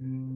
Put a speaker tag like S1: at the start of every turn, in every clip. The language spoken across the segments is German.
S1: Mm-hmm.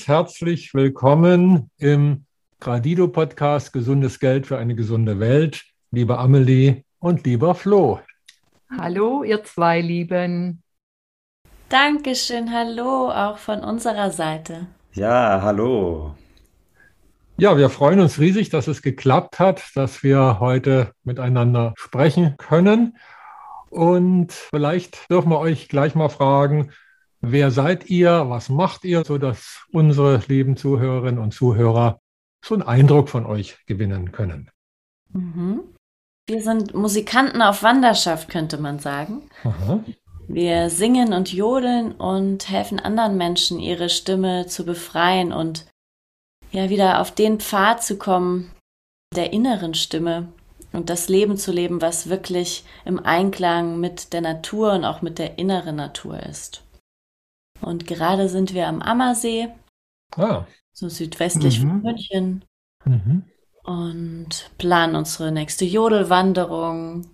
S1: Ganz herzlich willkommen im Gradido Podcast Gesundes Geld für eine gesunde Welt, liebe Amelie und lieber Flo.
S2: Hallo, ihr zwei Lieben.
S3: Dankeschön, hallo auch von unserer Seite.
S4: Ja, hallo.
S1: Ja, wir freuen uns riesig, dass es geklappt hat, dass wir heute miteinander sprechen können. Und vielleicht dürfen wir euch gleich mal fragen, wer seid ihr, was macht ihr, sodass unsere lieben Zuhörerinnen und Zuhörer so einen Eindruck von euch gewinnen können.
S3: Mhm. Wir sind Musikanten auf Wanderschaft, könnte man sagen. Aha. Wir singen und jodeln und helfen anderen Menschen, ihre Stimme zu befreien und ja wieder auf den Pfad zu kommen der inneren Stimme und das Leben zu leben, was wirklich im Einklang mit der Natur und auch mit der inneren Natur ist. Und gerade sind wir am Ammersee, ah. so südwestlich mhm. von München. Mhm. Und planen unsere nächste Jodelwanderung.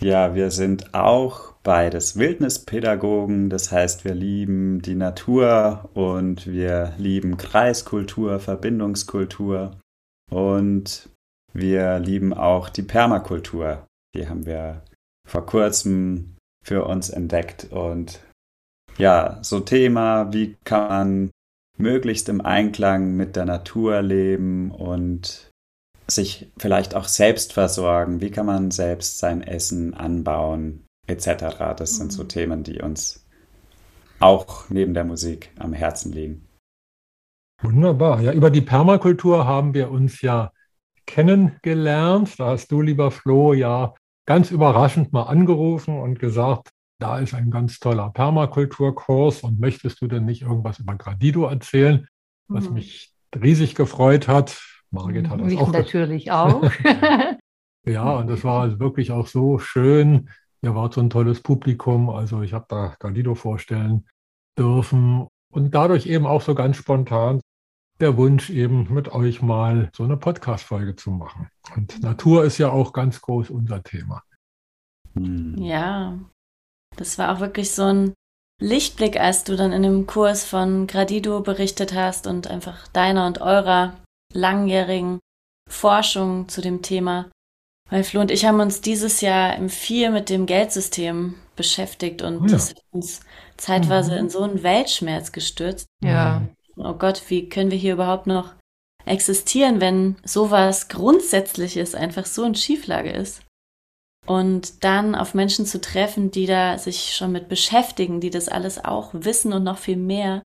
S4: Ja, wir sind auch beides Wildnispädagogen. Das heißt, wir lieben die Natur und wir lieben Kreiskultur, Verbindungskultur. Und wir lieben auch die Permakultur. Die haben wir vor kurzem für uns entdeckt und ja, so Thema, wie kann man möglichst im Einklang mit der Natur leben und sich vielleicht auch selbst versorgen, wie kann man selbst sein Essen anbauen, etc. Das sind so mhm. Themen, die uns auch neben der Musik am Herzen liegen.
S1: Wunderbar. Ja, über die Permakultur haben wir uns ja kennengelernt. Da hast du, lieber Flo, ja ganz überraschend mal angerufen und gesagt, da ist ein ganz toller Permakulturkurs und möchtest du denn nicht irgendwas über Gradido erzählen, was mhm. mich riesig gefreut hat.
S2: Margit hat das mich auch. natürlich auch.
S1: ja, und das war also wirklich auch so schön. Ihr wart so ein tolles Publikum. Also ich habe da Gradido vorstellen dürfen und dadurch eben auch so ganz spontan der Wunsch eben mit euch mal so eine Podcast-Folge zu machen. Und Natur ist ja auch ganz groß unser Thema.
S3: Ja, das war auch wirklich so ein Lichtblick, als du dann in dem Kurs von Gradido berichtet hast und einfach deiner und eurer langjährigen Forschung zu dem Thema, Weil Flo und ich haben uns dieses Jahr im viel mit dem Geldsystem beschäftigt und oh ja. das hat uns zeitweise mhm. in so einen Weltschmerz gestürzt.
S2: Ja.
S3: Oh Gott, wie können wir hier überhaupt noch existieren, wenn sowas Grundsätzliches einfach so in Schieflage ist? Und dann auf Menschen zu treffen, die da sich schon mit beschäftigen, die das alles auch wissen und noch viel mehr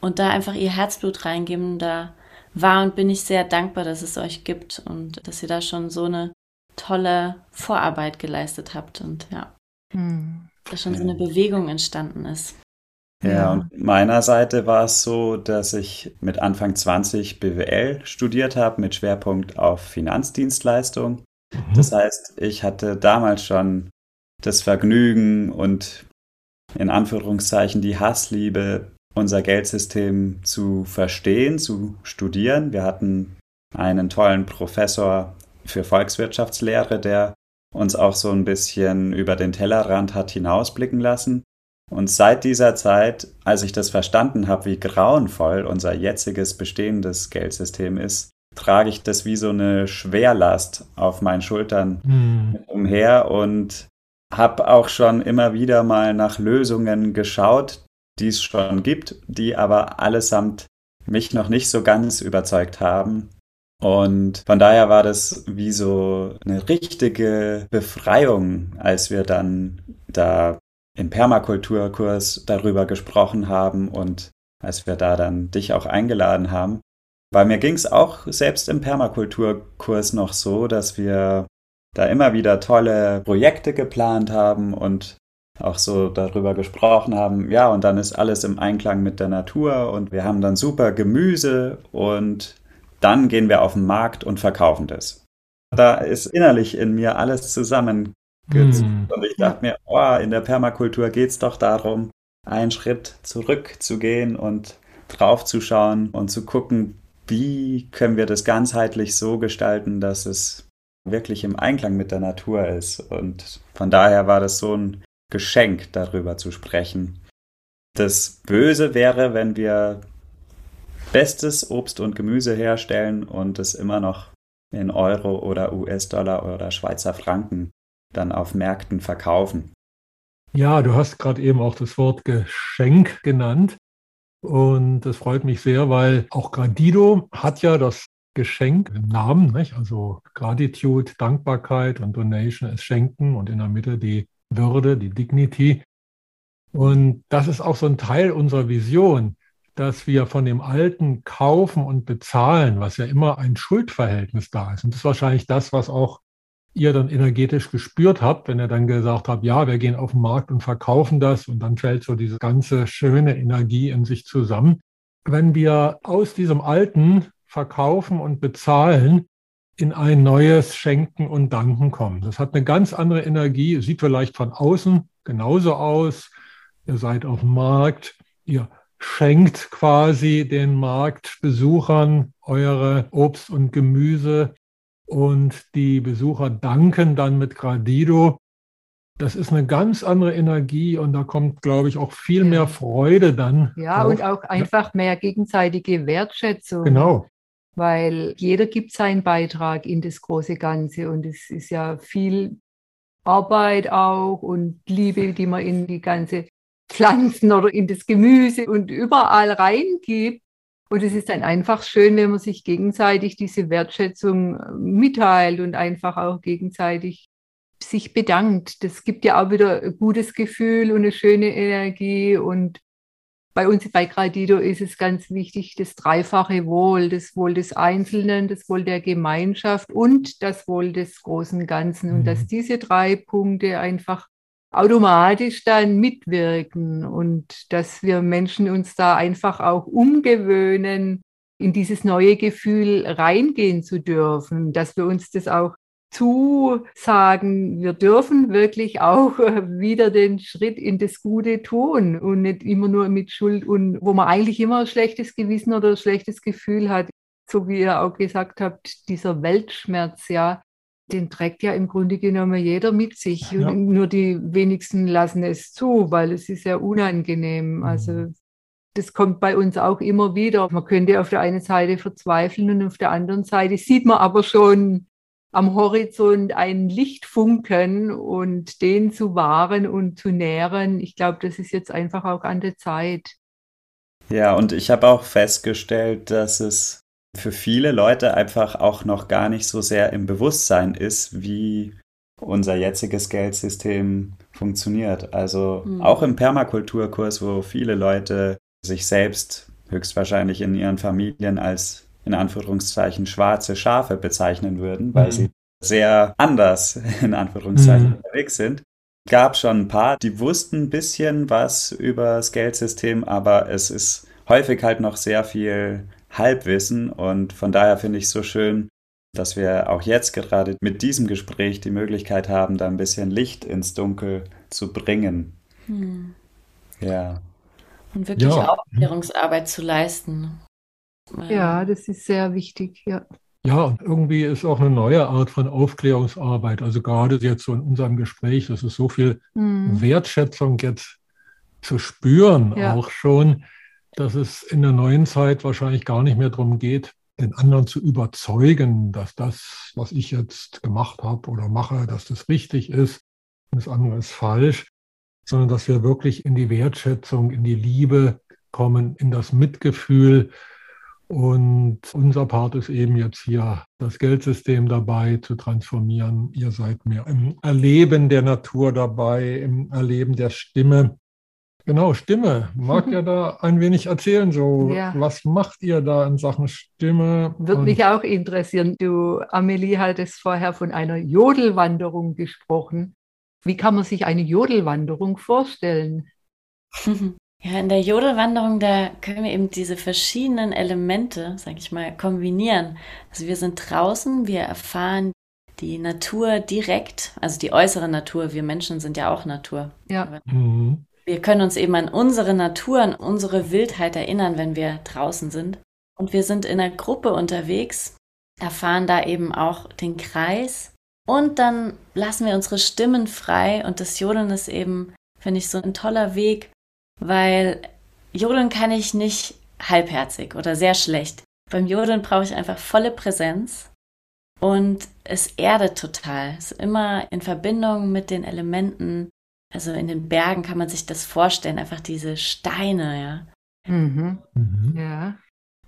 S3: und da einfach ihr Herzblut reingeben, da war und bin ich sehr dankbar, dass es euch gibt und dass ihr da schon so eine tolle Vorarbeit geleistet habt und ja, hm. da schon so eine Bewegung entstanden ist.
S4: Ja, ja, und meiner Seite war es so, dass ich mit Anfang 20 BWL studiert habe mit Schwerpunkt auf Finanzdienstleistung. Mhm. Das heißt, ich hatte damals schon das Vergnügen und in Anführungszeichen die Hassliebe, unser Geldsystem zu verstehen, zu studieren. Wir hatten einen tollen Professor für Volkswirtschaftslehre, der uns auch so ein bisschen über den Tellerrand hat hinausblicken lassen. Und seit dieser Zeit, als ich das verstanden habe, wie grauenvoll unser jetziges bestehendes Geldsystem ist, trage ich das wie so eine Schwerlast auf meinen Schultern mhm. umher und habe auch schon immer wieder mal nach Lösungen geschaut, die es schon gibt, die aber allesamt mich noch nicht so ganz überzeugt haben. Und von daher war das wie so eine richtige Befreiung, als wir dann da im Permakulturkurs darüber gesprochen haben und als wir da dann dich auch eingeladen haben. Weil mir ging es auch selbst im Permakulturkurs noch so, dass wir da immer wieder tolle Projekte geplant haben und auch so darüber gesprochen haben, ja, und dann ist alles im Einklang mit der Natur und wir haben dann super Gemüse und dann gehen wir auf den Markt und verkaufen das. Da ist innerlich in mir alles zusammen hm. Und ich dachte mir, oh, in der Permakultur geht es doch darum, einen Schritt zurückzugehen und draufzuschauen und zu gucken, wie können wir das ganzheitlich so gestalten, dass es wirklich im Einklang mit der Natur ist. Und von daher war das so ein Geschenk, darüber zu sprechen. Das Böse wäre, wenn wir bestes Obst und Gemüse herstellen und es immer noch in Euro oder US-Dollar oder Schweizer Franken dann auf Märkten verkaufen.
S1: Ja, du hast gerade eben auch das Wort Geschenk genannt. Und das freut mich sehr, weil auch Gradido hat ja das Geschenk im Namen, nicht? also Gratitude, Dankbarkeit und Donation ist Schenken und in der Mitte die Würde, die Dignity. Und das ist auch so ein Teil unserer Vision, dass wir von dem Alten kaufen und bezahlen, was ja immer ein Schuldverhältnis da ist. Und das ist wahrscheinlich das, was auch ihr dann energetisch gespürt habt, wenn ihr dann gesagt habt, ja, wir gehen auf den Markt und verkaufen das und dann fällt so diese ganze schöne Energie in sich zusammen. Wenn wir aus diesem alten Verkaufen und Bezahlen in ein neues Schenken und Danken kommen. Das hat eine ganz andere Energie, sieht vielleicht von außen genauso aus. Ihr seid auf dem Markt, ihr schenkt quasi den Marktbesuchern eure Obst und Gemüse und die Besucher danken dann mit Gradido. Das ist eine ganz andere Energie und da kommt, glaube ich, auch viel ja. mehr Freude dann.
S2: Ja, drauf. und auch einfach mehr gegenseitige Wertschätzung.
S1: Genau.
S2: Weil jeder gibt seinen Beitrag in das große Ganze und es ist ja viel Arbeit auch und Liebe, die man in die ganze Pflanzen oder in das Gemüse und überall reingibt. Und es ist dann einfach schön, wenn man sich gegenseitig diese Wertschätzung äh, mitteilt und einfach auch gegenseitig sich bedankt. Das gibt ja auch wieder ein gutes Gefühl und eine schöne Energie. Und bei uns bei Gradido ist es ganz wichtig, das dreifache Wohl, das Wohl des Einzelnen, das Wohl der Gemeinschaft und das Wohl des großen Ganzen. Und dass mhm. diese drei Punkte einfach automatisch dann mitwirken und dass wir Menschen uns da einfach auch umgewöhnen, in dieses neue Gefühl reingehen zu dürfen, dass wir uns das auch zusagen, wir dürfen wirklich auch wieder den Schritt in das Gute tun und nicht immer nur mit Schuld und wo man eigentlich immer ein schlechtes Gewissen oder ein schlechtes Gefühl hat, so wie ihr auch gesagt habt, dieser Weltschmerz, ja, den trägt ja im Grunde genommen jeder mit sich. Ja. Nur die wenigsten lassen es zu, weil es ist ja unangenehm. Mhm. Also das kommt bei uns auch immer wieder. Man könnte auf der einen Seite verzweifeln und auf der anderen Seite sieht man aber schon am Horizont einen Lichtfunken und den zu wahren und zu nähren, ich glaube, das ist jetzt einfach auch an der Zeit.
S4: Ja, und ich habe auch festgestellt, dass es für viele Leute einfach auch noch gar nicht so sehr im Bewusstsein ist, wie unser jetziges Geldsystem funktioniert. Also mhm. auch im Permakulturkurs, wo viele Leute sich selbst höchstwahrscheinlich in ihren Familien als in Anführungszeichen schwarze Schafe bezeichnen würden, weil mhm. sie sehr anders in Anführungszeichen mhm. unterwegs sind. Gab schon ein paar, die wussten ein bisschen was über das Geldsystem, aber es ist häufig halt noch sehr viel Halbwissen und von daher finde ich es so schön, dass wir auch jetzt gerade mit diesem Gespräch die Möglichkeit haben, da ein bisschen Licht ins Dunkel zu bringen. Hm. Ja.
S3: Und wirklich ja. Aufklärungsarbeit zu leisten.
S2: Ja, das ist sehr wichtig, ja.
S1: Ja, und irgendwie ist auch eine neue Art von Aufklärungsarbeit. Also gerade jetzt so in unserem Gespräch, das ist so viel hm. Wertschätzung jetzt zu spüren, ja. auch schon, dass es in der neuen Zeit wahrscheinlich gar nicht mehr darum geht, den anderen zu überzeugen, dass das, was ich jetzt gemacht habe oder mache, dass das richtig ist und das andere ist falsch, sondern dass wir wirklich in die Wertschätzung, in die Liebe kommen, in das Mitgefühl. Und unser Part ist eben jetzt hier, das Geldsystem dabei zu transformieren. Ihr seid mehr im Erleben der Natur dabei, im Erleben der Stimme. Genau, Stimme. Mag ja da ein wenig erzählen, so ja. was macht ihr da in Sachen Stimme?
S2: Würde mich auch interessieren. Du, Amelie, hattest vorher von einer Jodelwanderung gesprochen. Wie kann man sich eine Jodelwanderung vorstellen?
S3: Ja, in der Jodelwanderung, da können wir eben diese verschiedenen Elemente, sage ich mal, kombinieren. Also wir sind draußen, wir erfahren die Natur direkt, also die äußere Natur. Wir Menschen sind ja auch Natur. Ja. Mhm wir können uns eben an unsere Natur, an unsere Wildheit erinnern, wenn wir draußen sind. Und wir sind in einer Gruppe unterwegs, erfahren da eben auch den Kreis. Und dann lassen wir unsere Stimmen frei. Und das Jodeln ist eben, finde ich, so ein toller Weg, weil Jodeln kann ich nicht halbherzig oder sehr schlecht. Beim Jodeln brauche ich einfach volle Präsenz. Und es erdet total. Es ist immer in Verbindung mit den Elementen also in den Bergen kann man sich das vorstellen, einfach diese Steine, ja.
S2: Mhm. Mhm. Ja.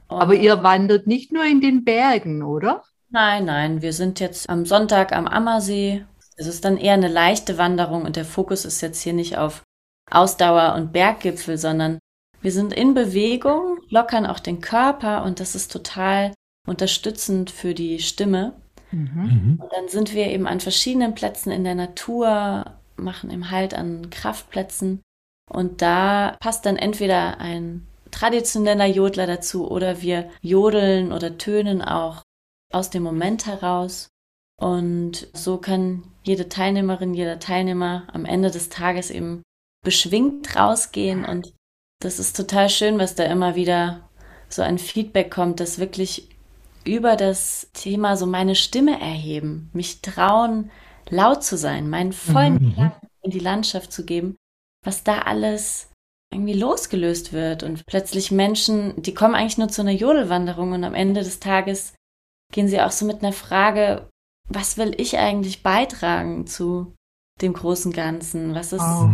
S2: Und Aber ihr wandert nicht nur in den Bergen, oder?
S3: Nein, nein, wir sind jetzt am Sonntag am Ammersee. Es ist dann eher eine leichte Wanderung und der Fokus ist jetzt hier nicht auf Ausdauer und Berggipfel, sondern wir sind in Bewegung, lockern auch den Körper und das ist total unterstützend für die Stimme. Mhm. mhm. Und dann sind wir eben an verschiedenen Plätzen in der Natur, machen im Halt an Kraftplätzen. Und da passt dann entweder ein traditioneller Jodler dazu oder wir jodeln oder tönen auch aus dem Moment heraus. Und so kann jede Teilnehmerin, jeder Teilnehmer am Ende des Tages eben beschwingt rausgehen. Und das ist total schön, was da immer wieder so ein Feedback kommt, dass wirklich über das Thema so meine Stimme erheben, mich trauen, laut zu sein, meinen vollen mhm. Klang in die Landschaft zu geben, was da alles irgendwie losgelöst wird und plötzlich Menschen, die kommen eigentlich nur zu einer Jodelwanderung und am Ende des Tages gehen sie auch so mit einer Frage, was will ich eigentlich beitragen zu dem großen Ganzen? Was ist,
S1: oh,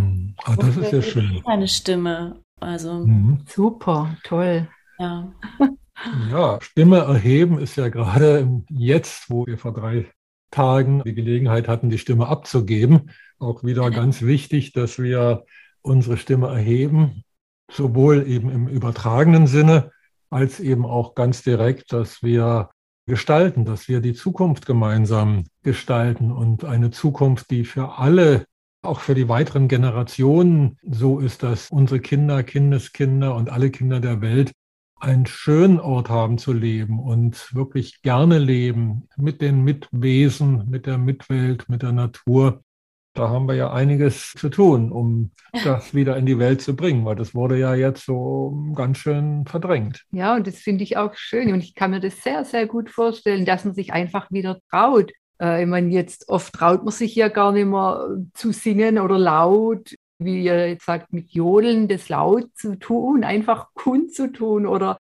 S1: oh das ist ja schön.
S3: Meine Stimme. Also
S2: mhm. super, toll.
S3: Ja.
S1: Ja, Stimme erheben ist ja gerade jetzt, wo wir vor drei Tagen die Gelegenheit hatten, die Stimme abzugeben. Auch wieder ganz wichtig, dass wir unsere Stimme erheben, sowohl eben im übertragenen Sinne als eben auch ganz direkt, dass wir gestalten, dass wir die Zukunft gemeinsam gestalten und eine Zukunft, die für alle, auch für die weiteren Generationen so ist, dass unsere Kinder, Kindeskinder und alle Kinder der Welt einen schönen Ort haben zu leben und wirklich gerne leben mit den Mitwesen, mit der Mitwelt, mit der Natur. Da haben wir ja einiges zu tun, um das wieder in die Welt zu bringen, weil das wurde ja jetzt so ganz schön verdrängt.
S2: Ja, und das finde ich auch schön. Und ich kann mir das sehr, sehr gut vorstellen, dass man sich einfach wieder traut. Äh, ich meine, jetzt oft traut man sich ja gar nicht mehr zu singen oder laut wie ihr jetzt sagt, mit Jodeln das laut zu tun, einfach kundzutun oder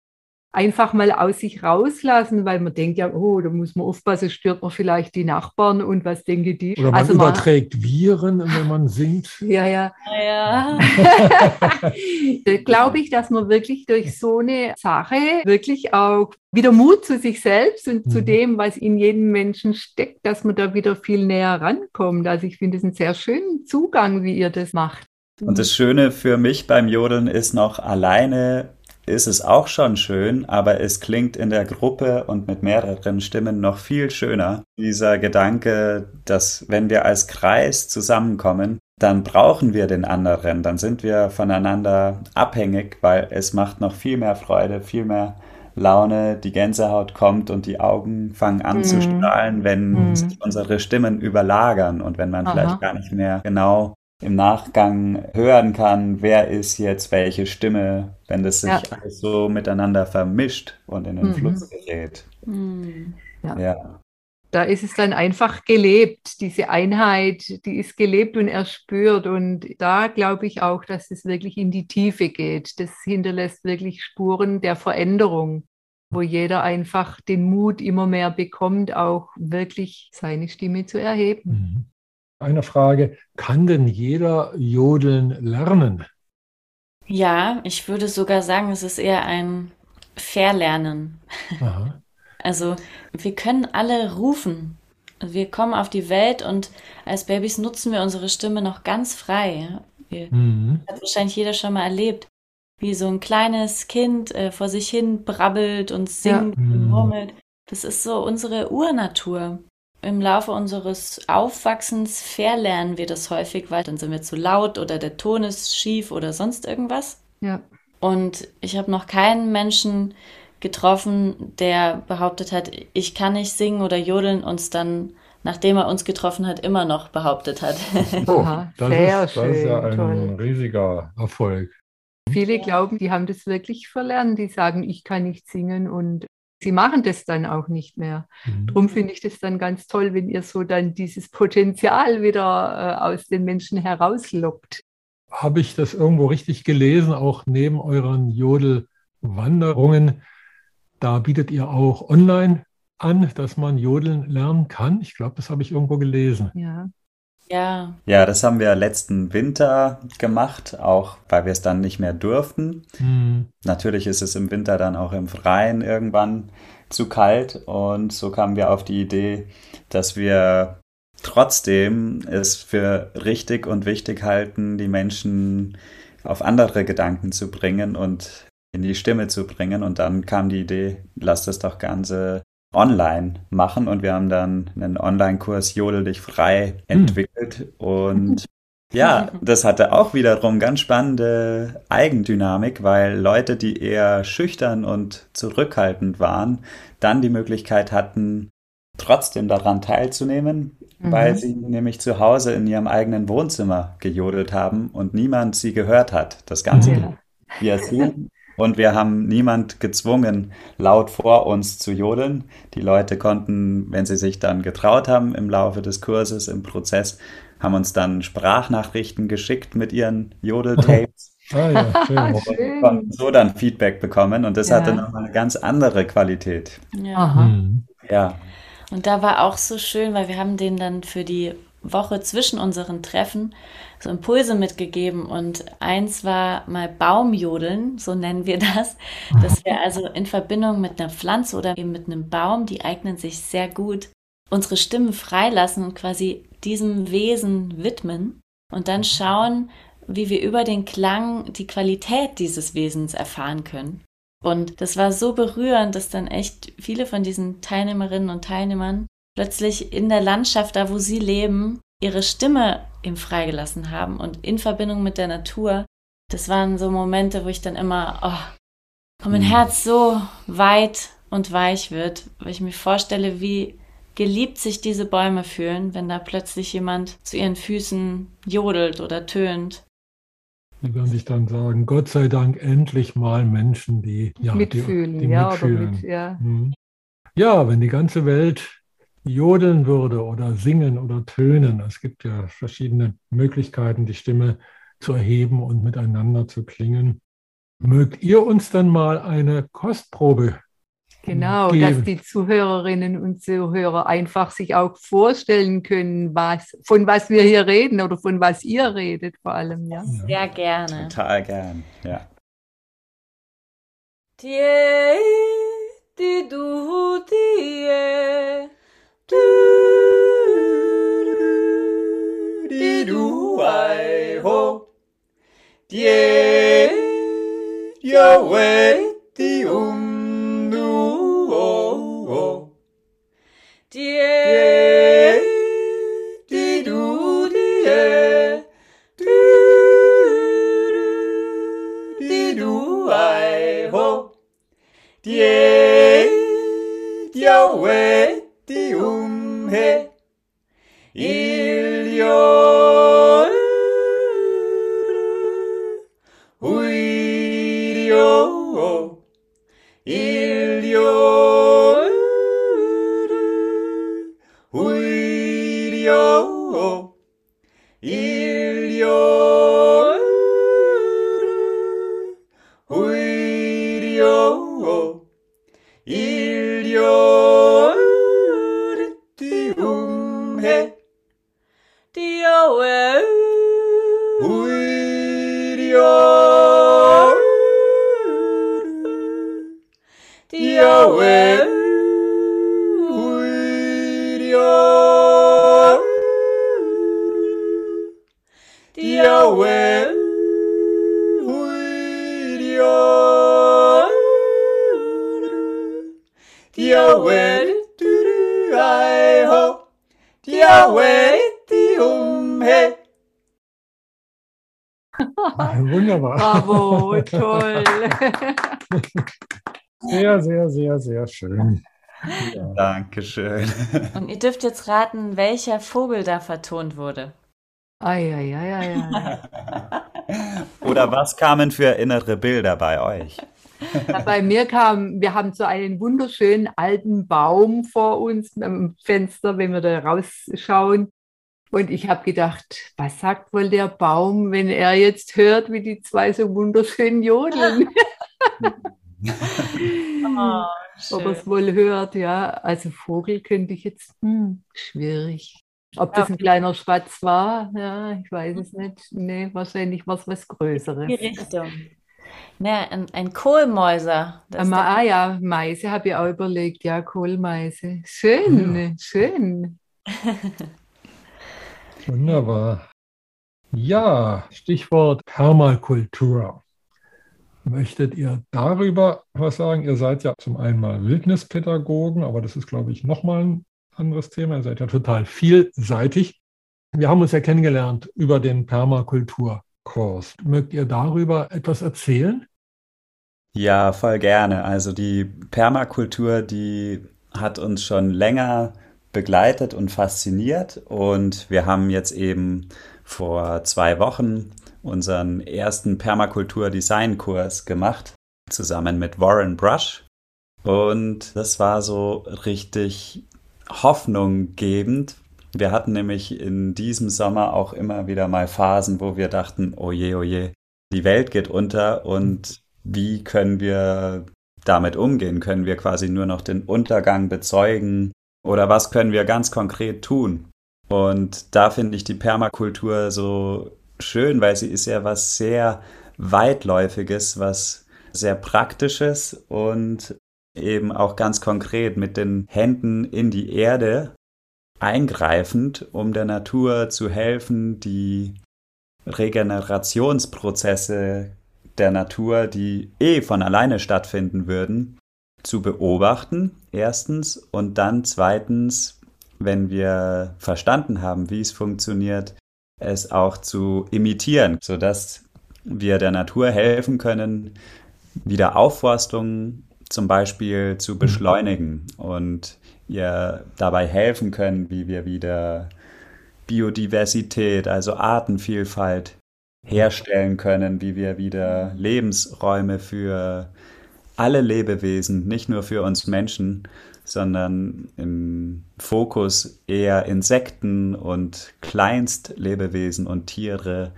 S2: einfach mal aus sich rauslassen, weil man denkt ja, oh, da muss man aufpassen, stört man vielleicht die Nachbarn und was denke die.
S1: Oder man also überträgt man, Viren, wenn man singt.
S2: Ja, ja. ja. Glaube ich, dass man wirklich durch so eine Sache wirklich auch wieder Mut zu sich selbst und mhm. zu dem, was in jedem Menschen steckt, dass man da wieder viel näher rankommt. Also ich finde es einen sehr schönen Zugang, wie ihr das macht.
S4: Und das Schöne für mich beim Jodeln ist noch alleine ist es auch schon schön, aber es klingt in der Gruppe und mit mehreren Stimmen noch viel schöner. Dieser Gedanke, dass wenn wir als Kreis zusammenkommen, dann brauchen wir den anderen, dann sind wir voneinander abhängig, weil es macht noch viel mehr Freude, viel mehr Laune, die Gänsehaut kommt und die Augen fangen an mm. zu strahlen, wenn mm. sich unsere Stimmen überlagern und wenn man Aha. vielleicht gar nicht mehr genau im Nachgang hören kann, wer ist jetzt welche Stimme, wenn das sich ja. alles so miteinander vermischt und in den mhm. Fluss gerät. Mhm.
S2: Ja. ja. Da ist es dann einfach gelebt, diese Einheit, die ist gelebt und erspürt. Und da glaube ich auch, dass es wirklich in die Tiefe geht. Das hinterlässt wirklich Spuren der Veränderung, wo jeder einfach den Mut immer mehr bekommt, auch wirklich seine Stimme zu erheben. Mhm
S1: eine Frage, kann denn jeder Jodeln lernen?
S3: Ja, ich würde sogar sagen, es ist eher ein Verlernen. Aha. Also wir können alle rufen. Wir kommen auf die Welt und als Babys nutzen wir unsere Stimme noch ganz frei. Wir, mhm. Hat wahrscheinlich jeder schon mal erlebt, wie so ein kleines Kind äh, vor sich hin brabbelt und singt ja. und murmelt. Das ist so unsere Urnatur im Laufe unseres Aufwachsens verlernen wir das häufig, weil dann sind wir zu laut oder der Ton ist schief oder sonst irgendwas. Ja. Und ich habe noch keinen Menschen getroffen, der behauptet hat, ich kann nicht singen oder jodeln und es dann, nachdem er uns getroffen hat, immer noch behauptet hat.
S1: Oh, das, Sehr ist, das ist ja ein toll. riesiger Erfolg.
S2: Viele glauben, die haben das wirklich verlernt. Die sagen, ich kann nicht singen und sie machen das dann auch nicht mehr. Mhm. Darum finde ich das dann ganz toll, wenn ihr so dann dieses Potenzial wieder äh, aus den Menschen herauslockt.
S1: Habe ich das irgendwo richtig gelesen, auch neben euren Jodelwanderungen? Da bietet ihr auch online an, dass man Jodeln lernen kann. Ich glaube, das habe ich irgendwo gelesen.
S2: Ja.
S3: Ja.
S4: Ja, das haben wir letzten Winter gemacht, auch weil wir es dann nicht mehr durften. Mhm. Natürlich ist es im Winter dann auch im Freien irgendwann zu kalt und so kamen wir auf die Idee, dass wir trotzdem es für richtig und wichtig halten, die Menschen auf andere Gedanken zu bringen und in die Stimme zu bringen. Und dann kam die Idee, lass das doch Ganze online machen und wir haben dann einen Online-Kurs Jodel dich frei hm. entwickelt hm. und ja, das hatte auch wiederum ganz spannende Eigendynamik, weil Leute, die eher schüchtern und zurückhaltend waren, dann die Möglichkeit hatten, trotzdem daran teilzunehmen, mhm. weil sie nämlich zu Hause in ihrem eigenen Wohnzimmer gejodelt haben und niemand sie gehört hat. Das Ganze ja. via Zoom und wir haben niemand gezwungen, laut vor uns zu jodeln. Die Leute konnten, wenn sie sich dann getraut haben im Laufe des Kurses, im Prozess, haben uns dann Sprachnachrichten geschickt mit ihren Jodeltapes. Ah, ja, schön. konnten so dann Feedback bekommen und das ja. hatte noch eine ganz andere Qualität.
S3: Ja. Mhm. ja. Und da war auch so schön, weil wir haben den dann für die Woche zwischen unseren Treffen so Impulse mitgegeben und eins war mal Baumjodeln, so nennen wir das. Das wäre also in Verbindung mit einer Pflanze oder eben mit einem Baum, die eignen sich sehr gut, unsere Stimmen freilassen und quasi diesem Wesen widmen und dann schauen, wie wir über den Klang die Qualität dieses Wesens erfahren können. Und das war so berührend, dass dann echt viele von diesen Teilnehmerinnen und Teilnehmern plötzlich in der Landschaft, da wo sie leben, ihre Stimme ihm freigelassen haben und in Verbindung mit der Natur, das waren so Momente, wo ich dann immer, oh, wo mein mhm. Herz so weit und weich wird, weil ich mir vorstelle, wie geliebt sich diese Bäume fühlen, wenn da plötzlich jemand zu ihren Füßen jodelt oder tönt.
S1: Die werden sich dann sagen, Gott sei Dank endlich mal Menschen, die
S2: ja, mitfühlen. Die, die ja, mitfühlen. Mit, ja.
S1: Mhm. ja, wenn die ganze Welt jodeln würde oder singen oder tönen. Es gibt ja verschiedene Möglichkeiten, die Stimme zu erheben und miteinander zu klingen. Mögt ihr uns dann mal eine Kostprobe
S2: Genau, geben. dass die Zuhörerinnen und Zuhörer einfach sich auch vorstellen können, was, von was wir hier reden oder von was ihr redet vor allem. Ja?
S3: Sehr gerne.
S4: Total gern, ja.
S3: Die, die, du, die, du, die, du, I, ho, die, your way, die, um. Die, die, du, die, du, die, du, ei, ho. Die, die, we, die, um,
S1: Wunderbar.
S2: Bravo, toll.
S1: Sehr, sehr, sehr, sehr schön.
S4: Ja. Dankeschön.
S3: Und ihr dürft jetzt raten, welcher Vogel da vertont wurde.
S2: Eieieiei.
S4: Oder was kamen für innere Bilder bei euch?
S2: Bei mir kam, wir haben so einen wunderschönen alten Baum vor uns am Fenster, wenn wir da rausschauen. Und ich habe gedacht, was sagt wohl der Baum, wenn er jetzt hört, wie die zwei so wunderschön jodeln? oh, Ob er es wohl hört, ja. Also Vogel könnte ich jetzt, hm, schwierig. Ob das ein kleiner Spatz war, ja, ich weiß es nicht. Nee, wahrscheinlich war es was Größeres.
S3: Die Richtung. Ne, ein, ein Kohlmäuser.
S2: ah ja, Meise habe ich auch überlegt. Ja, Kohlmeise. Schön, ja. schön.
S1: Wunderbar. Ja, Stichwort Permakultur. Möchtet ihr darüber was sagen? Ihr seid ja zum einen mal Wildnispädagogen, aber das ist, glaube ich, nochmal ein anderes Thema. Ihr seid ja total vielseitig. Wir haben uns ja kennengelernt über den Permakulturkurs. Mögt ihr darüber etwas erzählen?
S4: Ja, voll gerne. Also die Permakultur, die hat uns schon länger begleitet und fasziniert. Und wir haben jetzt eben vor zwei Wochen unseren ersten Permakultur-Design-Kurs gemacht, zusammen mit Warren Brush. Und das war so richtig hoffnunggebend. Wir hatten nämlich in diesem Sommer auch immer wieder mal Phasen, wo wir dachten, oh je, oh je, die Welt geht unter und wie können wir damit umgehen? Können wir quasi nur noch den Untergang bezeugen? Oder was können wir ganz konkret tun? Und da finde ich die Permakultur so schön, weil sie ist ja was sehr weitläufiges, was sehr praktisches und eben auch ganz konkret mit den Händen in die Erde eingreifend, um der Natur zu helfen, die Regenerationsprozesse der Natur, die eh von alleine stattfinden würden, zu beobachten, erstens, und dann zweitens, wenn wir verstanden haben, wie es funktioniert, es auch zu imitieren, sodass wir der Natur helfen können, wieder Aufforstung zum Beispiel zu beschleunigen und ihr dabei helfen können, wie wir wieder Biodiversität, also Artenvielfalt herstellen können, wie wir wieder Lebensräume für alle Lebewesen, nicht nur für uns Menschen, sondern im Fokus eher Insekten und Kleinstlebewesen und Tiere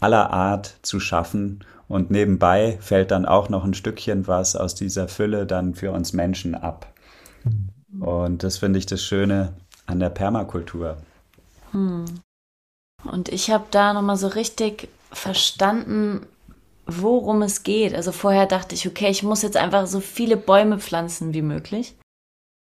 S4: aller Art zu schaffen Und nebenbei fällt dann auch noch ein Stückchen was aus dieser Fülle dann für uns Menschen ab. Und das finde ich das Schöne an der Permakultur.
S3: Hm. Und ich habe da nochmal so richtig verstanden, worum es geht. Also vorher dachte ich, okay, ich muss jetzt einfach so viele Bäume pflanzen wie möglich.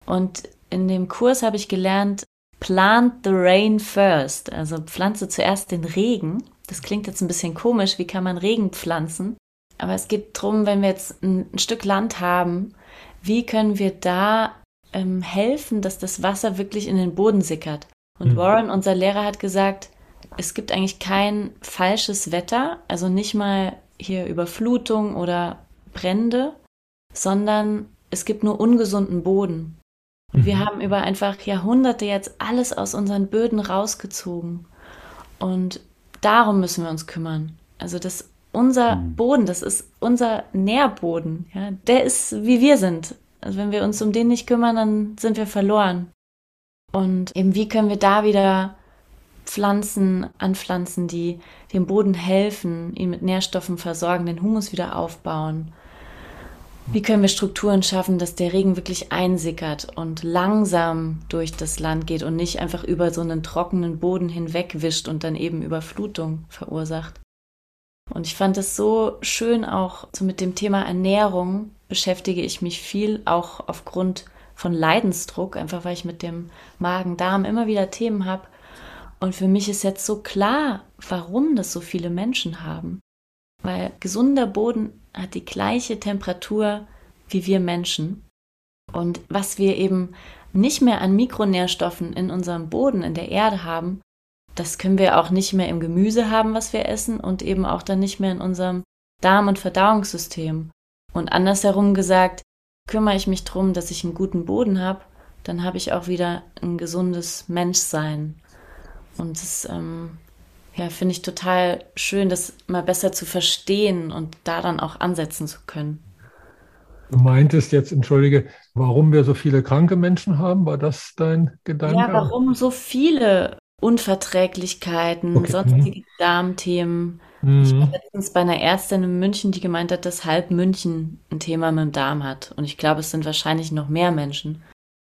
S3: Und in dem Kurs habe ich gelernt, plant the rain first. Also pflanze zuerst den Regen. Das klingt jetzt ein bisschen komisch, wie kann man Regen pflanzen? Aber es geht darum, wenn wir jetzt ein, ein Stück Land haben, wie können wir da ähm, helfen, dass das Wasser wirklich in den Boden sickert? Und mhm. Warren, unser Lehrer, hat gesagt, es gibt eigentlich kein falsches Wetter, also nicht mal hier Überflutung oder Brände, sondern es gibt nur ungesunden Boden. Und mhm. wir haben über einfach Jahrhunderte jetzt alles aus unseren Böden rausgezogen. Und darum müssen wir uns kümmern. Also das unser mhm. Boden, das ist unser Nährboden. Ja, der ist wie wir sind. Also wenn wir uns um den nicht kümmern, dann sind wir verloren. Und eben wie können wir da wieder Pflanzen anpflanzen, die dem Boden helfen, ihn mit Nährstoffen versorgen, den Humus wieder aufbauen. Wie können wir Strukturen schaffen, dass der Regen wirklich einsickert und langsam durch das Land geht und nicht einfach über so einen trockenen Boden hinwegwischt und dann eben Überflutung verursacht? Und ich fand es so schön auch so mit dem Thema Ernährung beschäftige ich mich viel, auch aufgrund von Leidensdruck, einfach weil ich mit dem Magen-Darm immer wieder Themen habe und für mich ist jetzt so klar, warum das so viele Menschen haben. Weil gesunder Boden hat die gleiche Temperatur wie wir Menschen. Und was wir eben nicht mehr an Mikronährstoffen in unserem Boden, in der Erde haben, das können wir auch nicht mehr im Gemüse haben, was wir essen und eben auch dann nicht mehr in unserem Darm- und Verdauungssystem. Und andersherum gesagt, kümmere ich mich darum, dass ich einen guten Boden habe, dann habe ich auch wieder ein gesundes Menschsein. Und das ähm, ja, finde ich total schön, das mal besser zu verstehen und da dann auch ansetzen zu können.
S1: Du meintest jetzt, entschuldige, warum wir so viele kranke Menschen haben? War das dein Gedanke?
S3: Ja, warum so viele Unverträglichkeiten, okay. sonstige mhm. Darmthemen. Mhm. Ich war letztens bei einer Ärztin in München, die gemeint hat, dass halb München ein Thema mit dem Darm hat. Und ich glaube, es sind wahrscheinlich noch mehr Menschen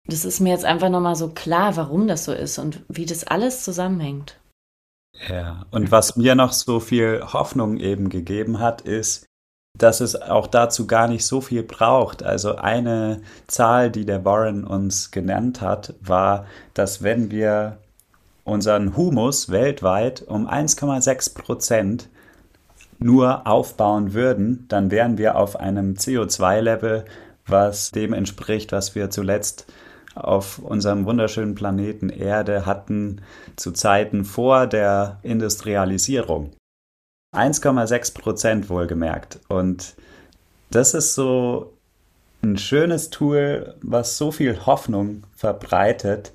S3: das ist mir jetzt einfach nochmal so klar, warum das so ist und wie das alles zusammenhängt.
S4: Ja, und was mir noch so viel Hoffnung eben gegeben hat, ist, dass es auch dazu gar nicht so viel braucht. Also eine Zahl, die der Warren uns genannt hat, war, dass wenn wir unseren Humus weltweit um 1,6 Prozent nur aufbauen würden, dann wären wir auf einem CO2-Level, was dem entspricht, was wir zuletzt auf unserem wunderschönen Planeten Erde hatten zu Zeiten vor der Industrialisierung. 1,6 Prozent wohlgemerkt. Und das ist so ein schönes Tool, was so viel Hoffnung verbreitet,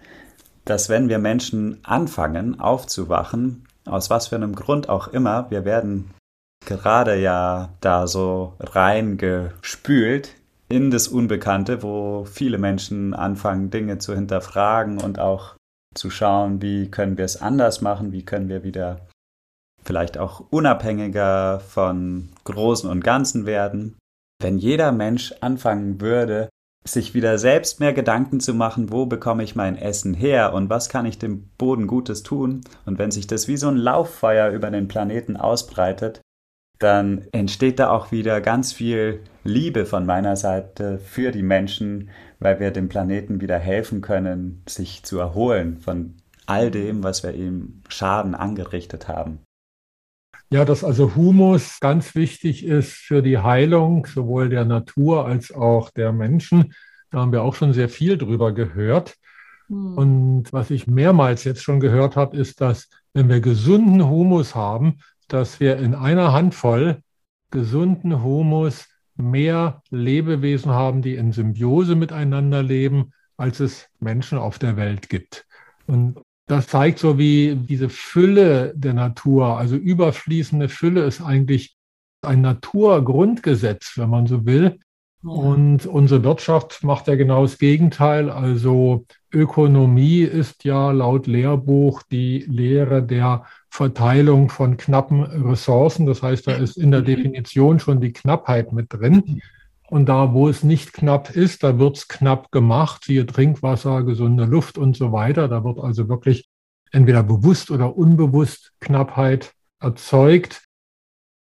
S4: dass wenn wir Menschen anfangen aufzuwachen, aus was für einem Grund auch immer, wir werden gerade ja da so reingespült in das Unbekannte, wo viele Menschen anfangen, Dinge zu hinterfragen und auch zu schauen, wie können wir es anders machen, wie können wir wieder vielleicht auch unabhängiger von Großen und Ganzen werden. Wenn jeder Mensch anfangen würde, sich wieder selbst mehr Gedanken zu machen, wo bekomme ich mein Essen her und was kann ich dem Boden Gutes tun, und wenn sich das wie so ein Lauffeuer über den Planeten ausbreitet, dann entsteht da auch wieder ganz viel Liebe von meiner Seite für die Menschen, weil wir dem Planeten wieder helfen können, sich zu erholen von all dem, was wir ihm Schaden angerichtet haben.
S1: Ja, dass also Humus ganz wichtig ist für die Heilung sowohl der Natur als auch der Menschen. Da haben wir auch schon sehr viel drüber gehört. Hm. Und was ich mehrmals jetzt schon gehört habe, ist, dass wenn wir gesunden Humus haben, dass wir in einer Handvoll gesunden Humus mehr Lebewesen haben, die in Symbiose miteinander leben, als es Menschen auf der Welt gibt. Und das zeigt so, wie diese Fülle der Natur, also überfließende Fülle ist eigentlich ein Naturgrundgesetz, wenn man so will. Und unsere Wirtschaft macht ja genau das Gegenteil. Also Ökonomie ist ja laut Lehrbuch die Lehre der Verteilung von knappen Ressourcen. Das heißt, da ist in der Definition schon die Knappheit mit drin. Und da, wo es nicht knapp ist, da wird es knapp gemacht, siehe Trinkwasser, gesunde Luft und so weiter. Da wird also wirklich entweder bewusst oder unbewusst Knappheit erzeugt.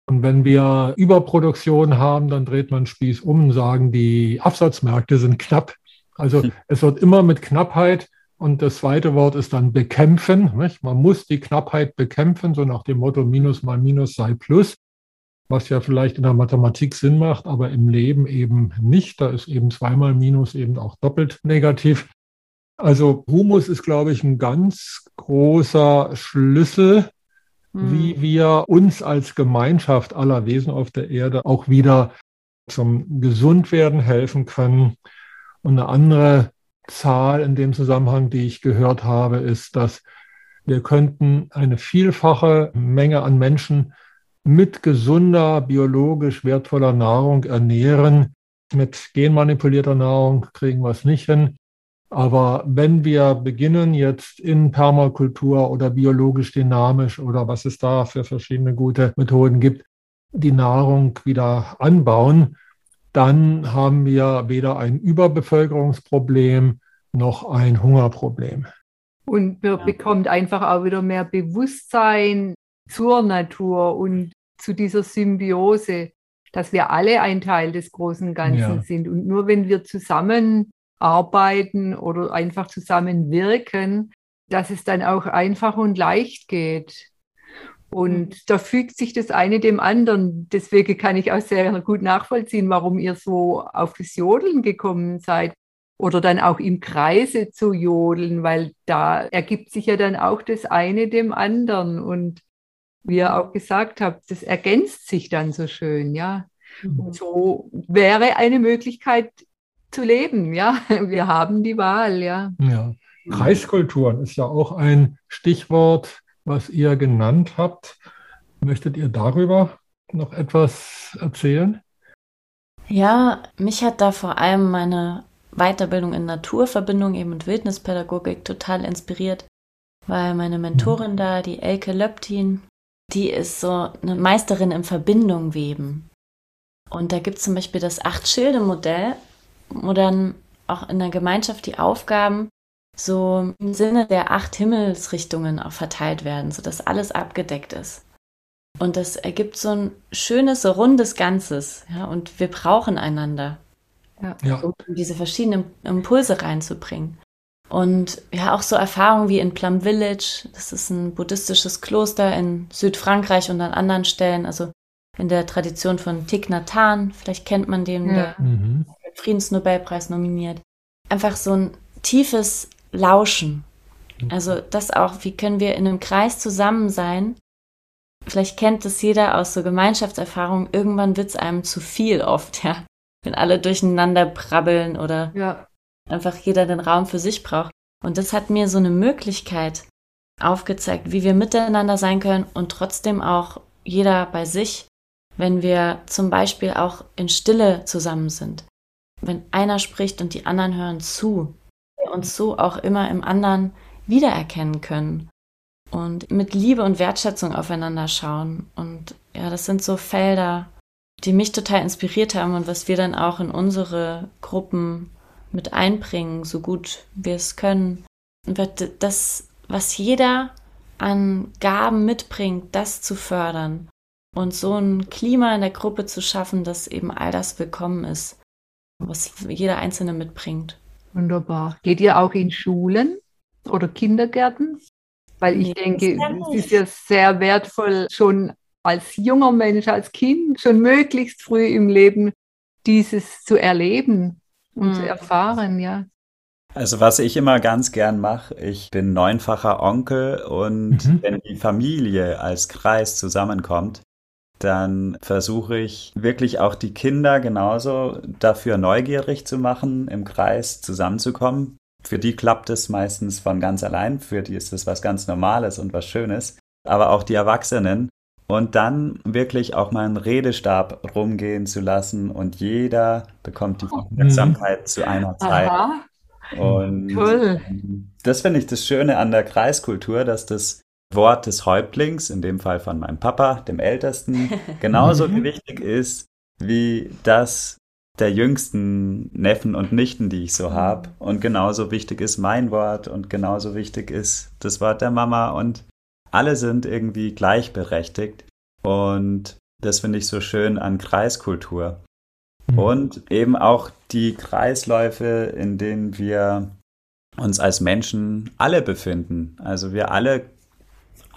S1: Und wenn wir Überproduktion haben, dann dreht man Spieß um und sagen, die Absatzmärkte sind knapp. Also hm. es wird immer mit Knappheit und das zweite Wort ist dann bekämpfen. Nicht? Man muss die Knappheit bekämpfen, so nach dem Motto Minus mal Minus sei Plus, was ja vielleicht in der Mathematik Sinn macht, aber im Leben eben nicht. Da ist eben zweimal Minus eben auch doppelt negativ. Also Humus ist, glaube ich, ein ganz großer Schlüssel wie hm. wir uns als Gemeinschaft aller Wesen auf der Erde auch wieder zum Gesundwerden helfen können. Und eine andere Zahl in dem Zusammenhang, die ich gehört habe, ist, dass wir könnten eine vielfache Menge an Menschen mit gesunder, biologisch wertvoller Nahrung ernähren. Mit genmanipulierter Nahrung kriegen wir es nicht hin. Aber wenn wir beginnen, jetzt in Permakultur oder biologisch dynamisch oder was es da für verschiedene gute Methoden gibt, die Nahrung wieder anbauen, dann haben wir weder ein Überbevölkerungsproblem noch ein Hungerproblem.
S2: Und man bekommt einfach auch wieder mehr Bewusstsein zur Natur und zu dieser Symbiose, dass wir alle ein Teil des großen Ganzen ja. sind. Und nur wenn wir zusammen arbeiten oder einfach zusammenwirken, dass es dann auch einfach und leicht geht. Und mhm. da fügt sich das eine dem anderen. Deswegen kann ich auch sehr gut nachvollziehen, warum ihr so auf das Jodeln gekommen seid oder dann auch im Kreise zu jodeln, weil da ergibt sich ja dann auch das eine dem anderen. Und wie ihr auch gesagt habt, das ergänzt sich dann so schön, ja. Und mhm. so wäre eine Möglichkeit, zu leben. Ja, wir haben die Wahl. Ja.
S1: ja. Kreiskulturen ist ja auch ein Stichwort, was ihr genannt habt. Möchtet ihr darüber noch etwas erzählen?
S3: Ja, mich hat da vor allem meine Weiterbildung in Naturverbindung eben und Wildnispädagogik total inspiriert, weil meine Mentorin mhm. da, die Elke Löptin, die ist so eine Meisterin im Verbindung weben. Und da gibt es zum Beispiel das Acht-Schilde-Modell, wo dann auch in der Gemeinschaft die Aufgaben so im Sinne der acht Himmelsrichtungen auch verteilt werden, sodass alles abgedeckt ist. Und das ergibt so ein schönes, so rundes Ganzes. Ja, und wir brauchen einander, ja. Ja. um diese verschiedenen Impulse reinzubringen. Und ja, auch so Erfahrungen wie in Plum Village, das ist ein buddhistisches Kloster in Südfrankreich und an anderen Stellen, also in der Tradition von Thich Nhat Hanh, vielleicht kennt man den, ja. der mhm. Friedensnobelpreis nominiert. Einfach so ein tiefes Lauschen. Also das auch, wie können wir in einem Kreis zusammen sein? Vielleicht kennt das jeder aus so Gemeinschaftserfahrungen. Irgendwann wird es einem zu viel oft, ja. Wenn alle durcheinander brabbeln oder ja. einfach jeder den Raum für sich braucht. Und das hat mir so eine Möglichkeit aufgezeigt, wie wir miteinander sein können und trotzdem auch jeder bei sich, wenn wir zum Beispiel auch in Stille zusammen sind wenn einer spricht und die anderen hören zu, uns so auch immer im anderen wiedererkennen können und mit Liebe und Wertschätzung aufeinander schauen. Und ja, das sind so Felder, die mich total inspiriert haben und was wir dann auch in unsere Gruppen mit einbringen, so gut wir es können. Und das, was jeder an Gaben mitbringt, das zu fördern und so ein Klima in der Gruppe zu schaffen, dass eben all das willkommen ist was jeder Einzelne mitbringt.
S2: Wunderbar. Geht ihr auch in Schulen oder Kindergärten? Weil ich nee, denke, es ist ja sehr wertvoll, schon als junger Mensch, als Kind, schon möglichst früh im Leben dieses zu erleben und mhm. zu erfahren, ja.
S4: Also was ich immer ganz gern mache, ich bin neunfacher Onkel und mhm. wenn die Familie als Kreis zusammenkommt, dann versuche ich wirklich auch die Kinder genauso dafür neugierig zu machen, im Kreis zusammenzukommen. Für die klappt es meistens von ganz allein, für die ist es was ganz Normales und was Schönes. Aber auch die Erwachsenen, und dann wirklich auch mal einen Redestab rumgehen zu lassen und jeder bekommt die Aufmerksamkeit mhm. zu einer Zeit. Aha. Und Toll. das finde ich das Schöne an der Kreiskultur, dass das Wort des Häuptlings, in dem Fall von meinem Papa, dem Ältesten, genauso mhm. wichtig ist wie das der jüngsten Neffen und Nichten, die ich so habe. Und genauso wichtig ist mein Wort und genauso wichtig ist das Wort der Mama und alle sind irgendwie gleichberechtigt. Und das finde ich so schön an Kreiskultur. Mhm. Und eben auch die Kreisläufe, in denen wir uns als Menschen alle befinden. Also wir alle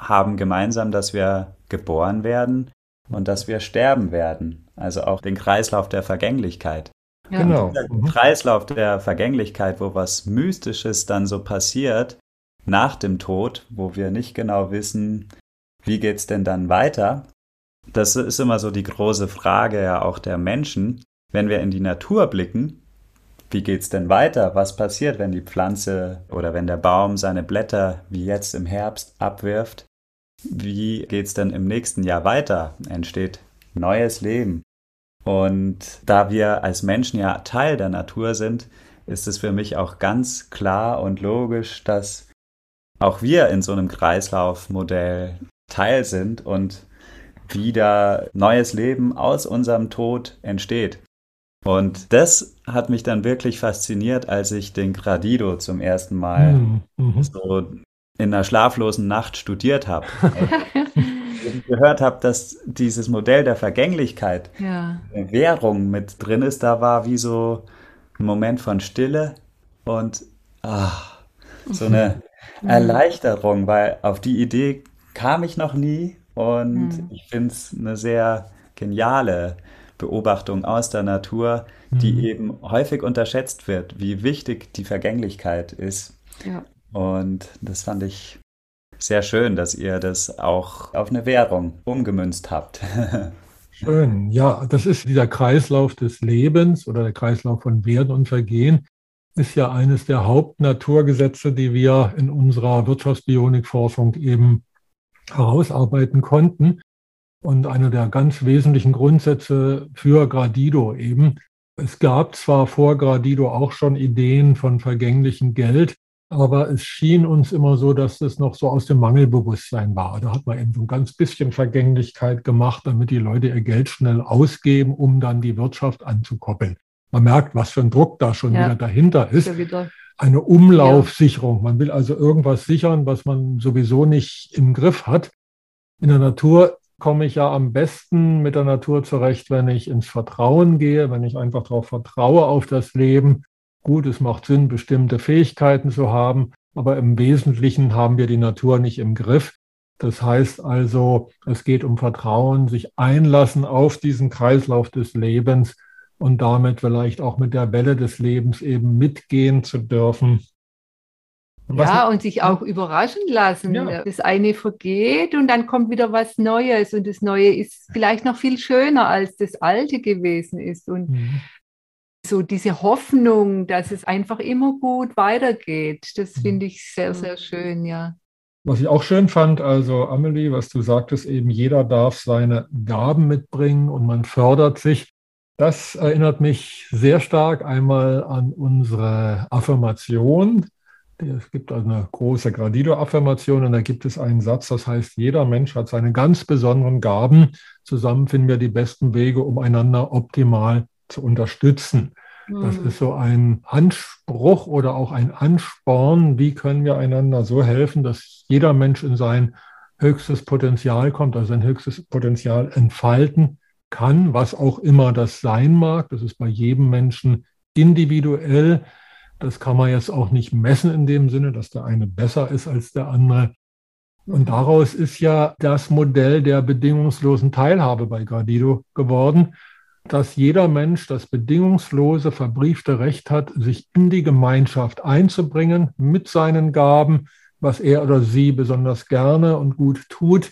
S4: haben gemeinsam, dass wir geboren werden und dass wir sterben werden. Also auch den Kreislauf der Vergänglichkeit. Ja. Genau. Der mhm. Kreislauf der Vergänglichkeit, wo was Mystisches dann so passiert nach dem Tod, wo wir nicht genau wissen, wie geht es denn dann weiter. Das ist immer so die große Frage ja auch der Menschen. Wenn wir in die Natur blicken, wie geht es denn weiter? Was passiert, wenn die Pflanze oder wenn der Baum seine Blätter wie jetzt im Herbst abwirft? Wie geht es denn im nächsten Jahr weiter? Entsteht neues Leben. Und da wir als Menschen ja Teil der Natur sind, ist es für mich auch ganz klar und logisch, dass auch wir in so einem Kreislaufmodell Teil sind und wieder neues Leben aus unserem Tod entsteht. Und das hat mich dann wirklich fasziniert, als ich den Gradido zum ersten Mal mhm. mhm. so in einer schlaflosen Nacht studiert habe. gehört habe, dass dieses Modell der Vergänglichkeit, ja. Währung mit drin ist, da war wie so ein Moment von Stille und ach, so eine mhm. Erleichterung, weil auf die Idee kam ich noch nie und mhm. ich finde es eine sehr geniale Beobachtung aus der Natur, die mhm. eben häufig unterschätzt wird, wie wichtig die Vergänglichkeit ist. Ja. Und das fand ich sehr schön, dass ihr das auch auf eine Währung umgemünzt habt.
S1: Schön, ja, das ist dieser Kreislauf des Lebens oder der Kreislauf von Werden und Vergehen, ist ja eines der Hauptnaturgesetze, die wir in unserer Wirtschaftsbionikforschung eben herausarbeiten konnten. Und einer der ganz wesentlichen Grundsätze für Gradido eben. Es gab zwar vor Gradido auch schon Ideen von vergänglichem Geld, aber es schien uns immer so, dass das noch so aus dem Mangelbewusstsein war. Da hat man eben so ein ganz bisschen Vergänglichkeit gemacht, damit die Leute ihr Geld schnell ausgeben, um dann die Wirtschaft anzukoppeln. Man merkt, was für ein Druck da schon ja. wieder dahinter ist. Eine Umlaufsicherung. Man will also irgendwas sichern, was man sowieso nicht im Griff hat. In der Natur komme ich ja am besten mit der Natur zurecht, wenn ich ins Vertrauen gehe, wenn ich einfach darauf vertraue auf das Leben Gut, es macht Sinn, bestimmte Fähigkeiten zu haben, aber im Wesentlichen haben wir die Natur nicht im Griff. Das heißt also, es geht um Vertrauen, sich einlassen auf diesen Kreislauf des Lebens und damit vielleicht auch mit der Welle des Lebens eben mitgehen zu dürfen.
S2: Was ja, und sich auch überraschen lassen. Ja. Das eine vergeht und dann kommt wieder was Neues und das Neue ist vielleicht noch viel schöner, als das Alte gewesen ist. Und mhm so diese Hoffnung, dass es einfach immer gut weitergeht, das mhm. finde ich sehr, sehr schön, ja.
S1: Was ich auch schön fand, also Amelie, was du sagtest, eben jeder darf seine Gaben mitbringen und man fördert sich. Das erinnert mich sehr stark einmal an unsere Affirmation. Es gibt eine große Gradido-Affirmation und da gibt es einen Satz, das heißt, jeder Mensch hat seine ganz besonderen Gaben. Zusammen finden wir die besten Wege, um einander optimal zu unterstützen. Das hm. ist so ein Anspruch oder auch ein Ansporn, wie können wir einander so helfen, dass jeder Mensch in sein höchstes Potenzial kommt, also sein höchstes Potenzial entfalten kann, was auch immer das sein mag. Das ist bei jedem Menschen individuell. Das kann man jetzt auch nicht messen in dem Sinne, dass der eine besser ist als der andere. Und daraus ist ja das Modell der bedingungslosen Teilhabe bei Gradido geworden dass jeder Mensch das bedingungslose, verbriefte Recht hat, sich in die Gemeinschaft einzubringen mit seinen Gaben, was er oder sie besonders gerne und gut tut.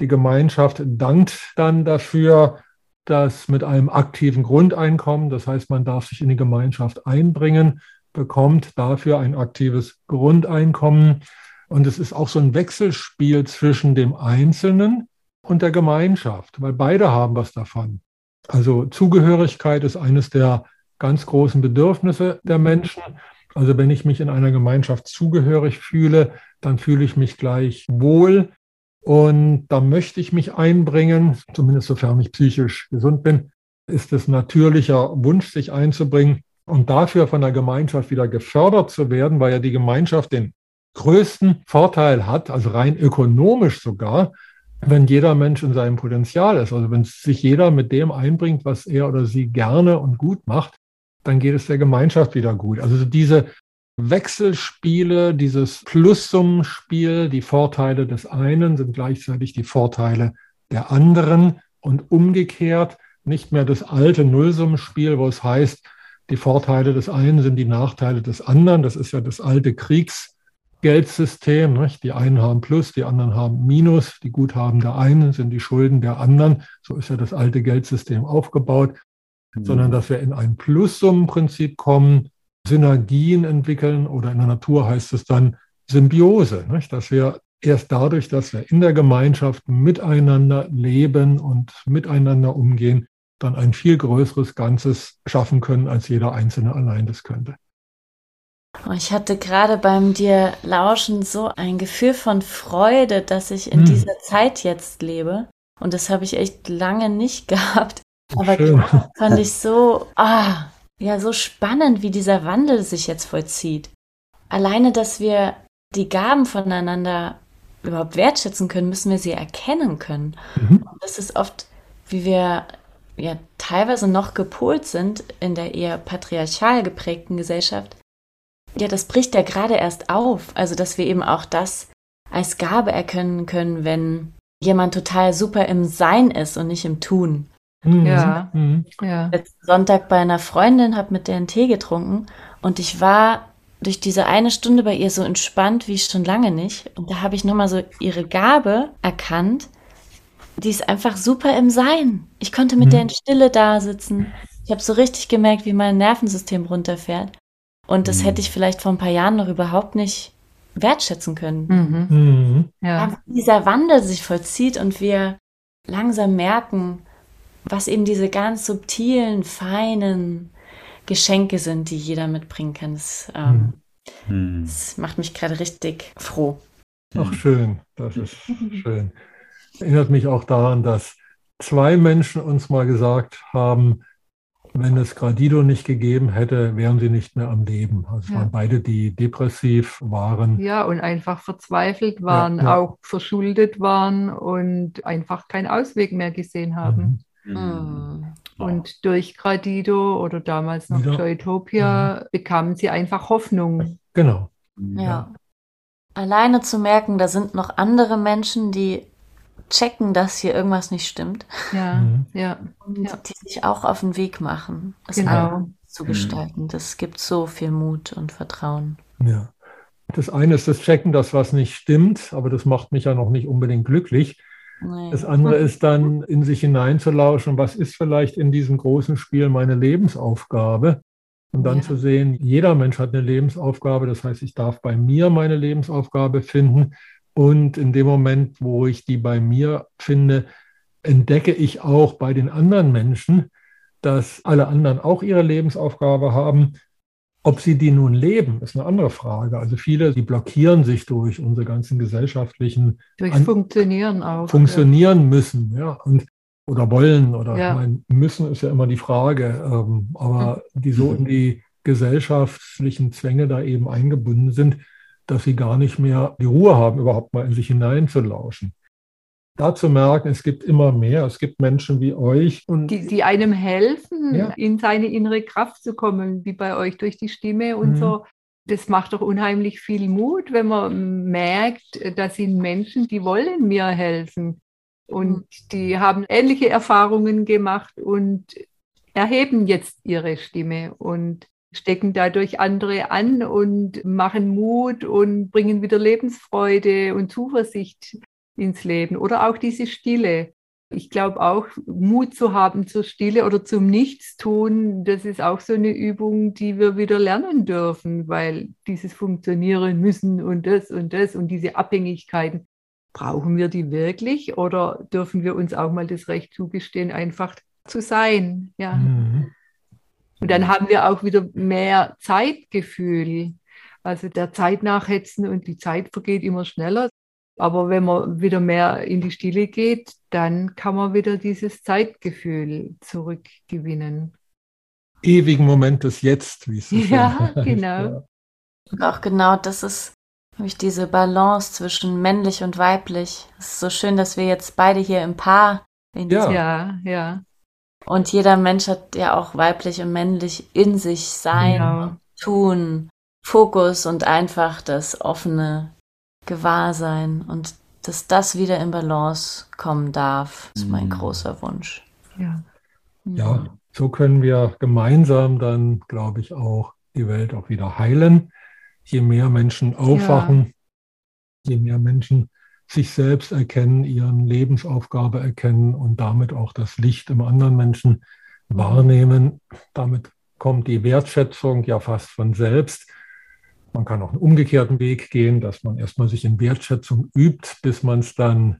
S1: Die Gemeinschaft dankt dann dafür, dass mit einem aktiven Grundeinkommen, das heißt, man darf sich in die Gemeinschaft einbringen, bekommt dafür ein aktives Grundeinkommen. Und es ist auch so ein Wechselspiel zwischen dem Einzelnen, und der Gemeinschaft, weil beide haben was davon. Also Zugehörigkeit ist eines der ganz großen Bedürfnisse der Menschen. Also wenn ich mich in einer Gemeinschaft zugehörig fühle, dann fühle ich mich gleich wohl und da möchte ich mich einbringen, zumindest sofern ich psychisch gesund bin, ist es natürlicher Wunsch, sich einzubringen und dafür von der Gemeinschaft wieder gefördert zu werden, weil ja die Gemeinschaft den größten Vorteil hat, also rein ökonomisch sogar, wenn jeder Mensch in seinem Potenzial ist. Also wenn sich jeder mit dem einbringt, was er oder sie gerne und gut macht, dann geht es der Gemeinschaft wieder gut. Also diese Wechselspiele, dieses Plussummenspiel, die Vorteile des einen sind gleichzeitig die Vorteile der anderen und umgekehrt nicht mehr das alte Nullsummenspiel, wo es heißt, die Vorteile des einen sind die Nachteile des anderen. Das ist ja das alte Kriegsgeldsystem. Nicht? Die einen haben Plus, die anderen haben Minus. Die Guthaben der einen sind die Schulden der anderen. So ist ja das alte Geldsystem aufgebaut. Mhm. Sondern dass wir in ein Plussummenprinzip kommen, Synergien entwickeln oder in der Natur heißt es dann Symbiose, nicht? dass wir erst dadurch, dass wir in der Gemeinschaft miteinander leben und miteinander umgehen, dann ein viel größeres Ganzes schaffen können, als jeder Einzelne allein das könnte.
S3: Oh, ich hatte gerade beim dir lauschen so ein Gefühl von Freude, dass ich in hm. dieser Zeit jetzt lebe. Und das habe ich echt lange nicht gehabt. Aber Schön. fand ich so, ah, ja, so spannend, wie dieser Wandel sich jetzt vollzieht. Alleine, dass wir die Gaben voneinander überhaupt wertschätzen können, müssen wir sie erkennen können. Mhm. Und das ist oft, wie wir ja teilweise noch gepolt sind in der eher patriarchal geprägten Gesellschaft. Ja, das bricht ja gerade erst auf. Also, dass wir eben auch das als Gabe erkennen können, wenn jemand total super im Sein ist und nicht im Tun.
S2: Mhm. Ja. Mhm.
S3: ja. Letzten Sonntag bei einer Freundin, habe mit der einen Tee getrunken und ich war durch diese eine Stunde bei ihr so entspannt wie schon lange nicht. Und da habe ich nochmal so ihre Gabe erkannt. Die ist einfach super im Sein. Ich konnte mit mhm. der in Stille da sitzen. Ich habe so richtig gemerkt, wie mein Nervensystem runterfährt. Und das mhm. hätte ich vielleicht vor ein paar Jahren noch überhaupt nicht wertschätzen können. Mhm. mhm. Ja. Dieser Wandel sich vollzieht und wir langsam merken, was eben diese ganz subtilen, feinen Geschenke sind, die jeder mitbringen kann. Das, ähm, hm. das macht mich gerade richtig froh.
S1: Ach, schön, das ist schön. Erinnert mich auch daran, dass zwei Menschen uns mal gesagt haben, wenn es Gradido nicht gegeben hätte, wären sie nicht mehr am Leben. Also es ja. waren beide, die depressiv waren.
S2: Ja, und einfach verzweifelt waren, ja, ja. auch verschuldet waren und einfach keinen Ausweg mehr gesehen haben. Mhm. Mhm. Und durch Gradido oder damals noch Wieder. Joytopia mhm. bekamen sie einfach Hoffnung.
S1: Genau.
S3: Ja. ja. Alleine zu merken, da sind noch andere Menschen, die checken, dass hier irgendwas nicht stimmt.
S2: Ja, mhm. ja.
S3: Und ja. die sich auch auf den Weg machen, es genau. zu gestalten. Das gibt so viel Mut und Vertrauen.
S1: Ja. Das eine ist das Checken, dass was nicht stimmt, aber das macht mich ja noch nicht unbedingt glücklich. Nee. Das andere ist dann, in sich hineinzulauschen, was ist vielleicht in diesem großen Spiel meine Lebensaufgabe? Und dann ja. zu sehen, jeder Mensch hat eine Lebensaufgabe. Das heißt, ich darf bei mir meine Lebensaufgabe finden. Und in dem Moment, wo ich die bei mir finde, entdecke ich auch bei den anderen Menschen, dass alle anderen auch ihre Lebensaufgabe haben ob sie die nun leben, ist eine andere Frage. Also viele, die blockieren sich durch unsere ganzen gesellschaftlichen
S2: durch Funktionieren auch
S1: funktionieren ja. müssen, ja und oder wollen oder ja. mein, müssen ist ja immer die Frage, ähm, aber mhm. die so in die gesellschaftlichen Zwänge da eben eingebunden sind, dass sie gar nicht mehr die Ruhe haben, überhaupt mal in sich hineinzulauschen da zu merken, es gibt immer mehr, es gibt Menschen wie euch.
S2: Und die, die einem helfen, ja. in seine innere Kraft zu kommen, wie bei euch durch die Stimme und mhm. so. Das macht doch unheimlich viel Mut, wenn man merkt, das sind Menschen, die wollen mir helfen. Und mhm. die haben ähnliche Erfahrungen gemacht und erheben jetzt ihre Stimme und stecken dadurch andere an und machen Mut und bringen wieder Lebensfreude und Zuversicht ins Leben oder auch diese Stille. Ich glaube auch, Mut zu haben zur Stille oder zum Nichtstun, das ist auch so eine Übung, die wir wieder lernen dürfen, weil dieses Funktionieren müssen und das und das und diese Abhängigkeiten, brauchen wir die wirklich oder dürfen wir uns auch mal das Recht zugestehen, einfach zu sein? Ja. Mhm. Und dann haben wir auch wieder mehr Zeitgefühl. Also der Zeit nachhetzen und die Zeit vergeht immer schneller. Aber wenn man wieder mehr in die Stille geht, dann kann man wieder dieses Zeitgefühl zurückgewinnen.
S1: Ewigen Moment des Jetzt, wie es
S2: ist. Ja, genau.
S4: Und auch genau das ist nämlich diese Balance zwischen männlich und weiblich. Es ist so schön, dass wir jetzt beide hier im Paar
S2: in ja. ja, ja.
S4: Und jeder Mensch hat ja auch weiblich und männlich in sich sein, genau. tun, Fokus und einfach das offene Gewahrsein und dass das wieder in Balance kommen darf, ist mein mhm. großer Wunsch.
S2: Ja.
S1: ja, so können wir gemeinsam dann, glaube ich, auch die Welt auch wieder heilen. Je mehr Menschen aufwachen, ja. je mehr Menschen sich selbst erkennen, ihren Lebensaufgabe erkennen und damit auch das Licht im anderen Menschen wahrnehmen. Damit kommt die Wertschätzung ja fast von selbst. Man kann auch einen umgekehrten Weg gehen, dass man erstmal sich in Wertschätzung übt, bis man es dann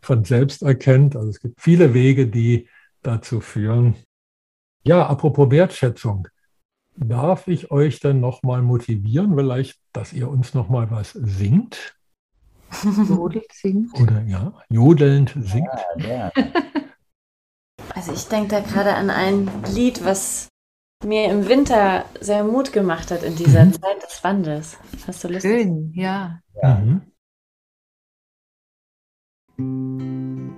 S1: von selbst erkennt. Also es gibt viele Wege, die dazu führen. Ja, apropos Wertschätzung. Darf ich euch dann nochmal motivieren, vielleicht, dass ihr uns nochmal was singt?
S2: Jodelnd singt.
S1: Oder ja, jodelnd singt. Ja, ja.
S4: Also ich denke da gerade an ein Lied, was mir im Winter sehr Mut gemacht hat in dieser mhm. Zeit des Wandels. Hast du Lust?
S2: Schön, ja. ja. Mhm.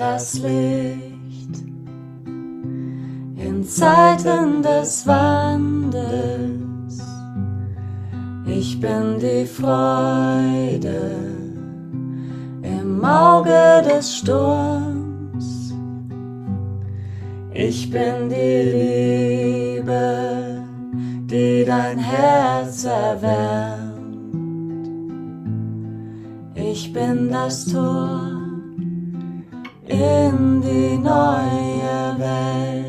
S3: Das Licht in Zeiten des Wandels. Ich bin die Freude im Auge des Sturms. Ich bin die Liebe, die dein Herz erwärmt. Ich bin das Tor in die neue Welt.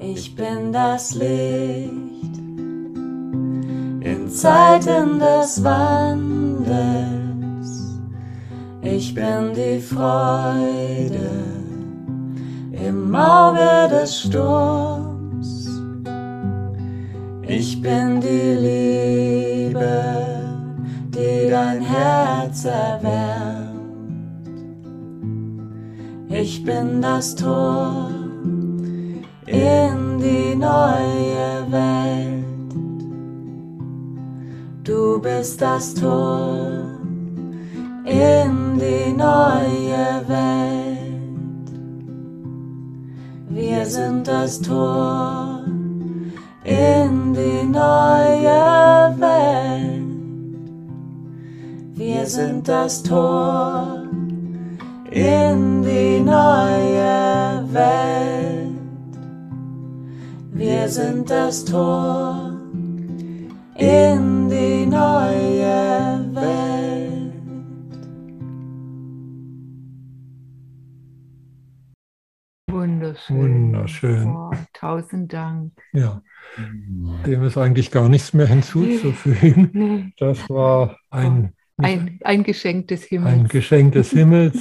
S3: Ich bin das Licht in Zeiten des Wandels. Ich bin die Freude im Auge des Sturms. Ich bin die Liebe, die dein Herz erwärmt. Ich bin das Tor in die neue Welt. Du bist das Tor in die neue Welt. Wir sind das Tor in die neue Welt. Wir sind das Tor in die neue Welt. Wir sind das Tor in die neue Welt.
S2: Wunderschön.
S1: Wunderschön.
S2: Oh, tausend Dank.
S1: Ja, dem ist eigentlich gar nichts mehr hinzuzufügen. Nee. Das war ein,
S2: ein, ein Geschenk des Himmels.
S1: Ein Geschenk des Himmels.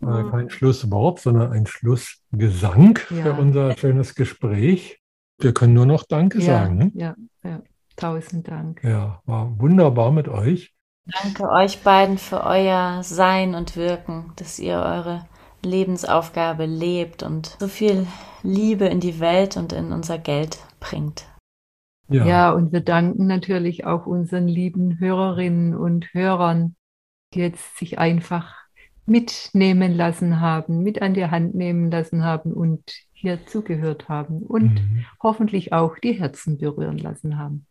S1: Äh, kein Schlusswort, sondern ein Schlussgesang ja. für unser schönes Gespräch. Wir können nur noch Danke
S2: ja,
S1: sagen.
S2: Ja, ja, tausend Dank.
S1: Ja, war wunderbar mit euch.
S4: Danke euch beiden für euer Sein und Wirken, dass ihr eure Lebensaufgabe lebt und so viel Liebe in die Welt und in unser Geld bringt.
S2: Ja. ja, und wir danken natürlich auch unseren lieben Hörerinnen und Hörern, die jetzt sich einfach mitnehmen lassen haben, mit an die Hand nehmen lassen haben und hier zugehört haben und mhm. hoffentlich auch die Herzen berühren lassen haben.